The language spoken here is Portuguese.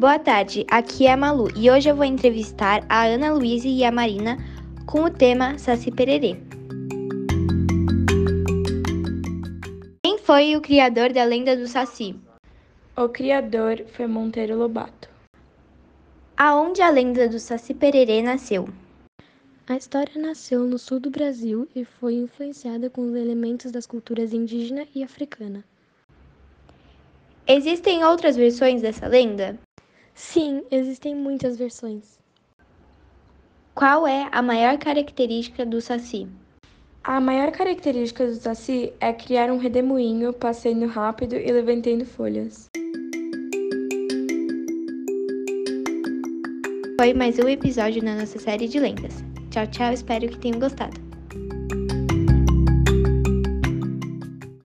Boa tarde, aqui é a Malu e hoje eu vou entrevistar a Ana Luísa e a Marina com o tema Saci Pererê. Quem foi o criador da lenda do Saci? O criador foi Monteiro Lobato. Aonde a lenda do Saci Pererê nasceu? A história nasceu no sul do Brasil e foi influenciada com os elementos das culturas indígena e africana. Existem outras versões dessa lenda? Sim, existem muitas versões. Qual é a maior característica do Saci? A maior característica do Saci é criar um redemoinho passeando rápido e levantando folhas. Foi mais um episódio na nossa série de lendas. Tchau, tchau, espero que tenham gostado.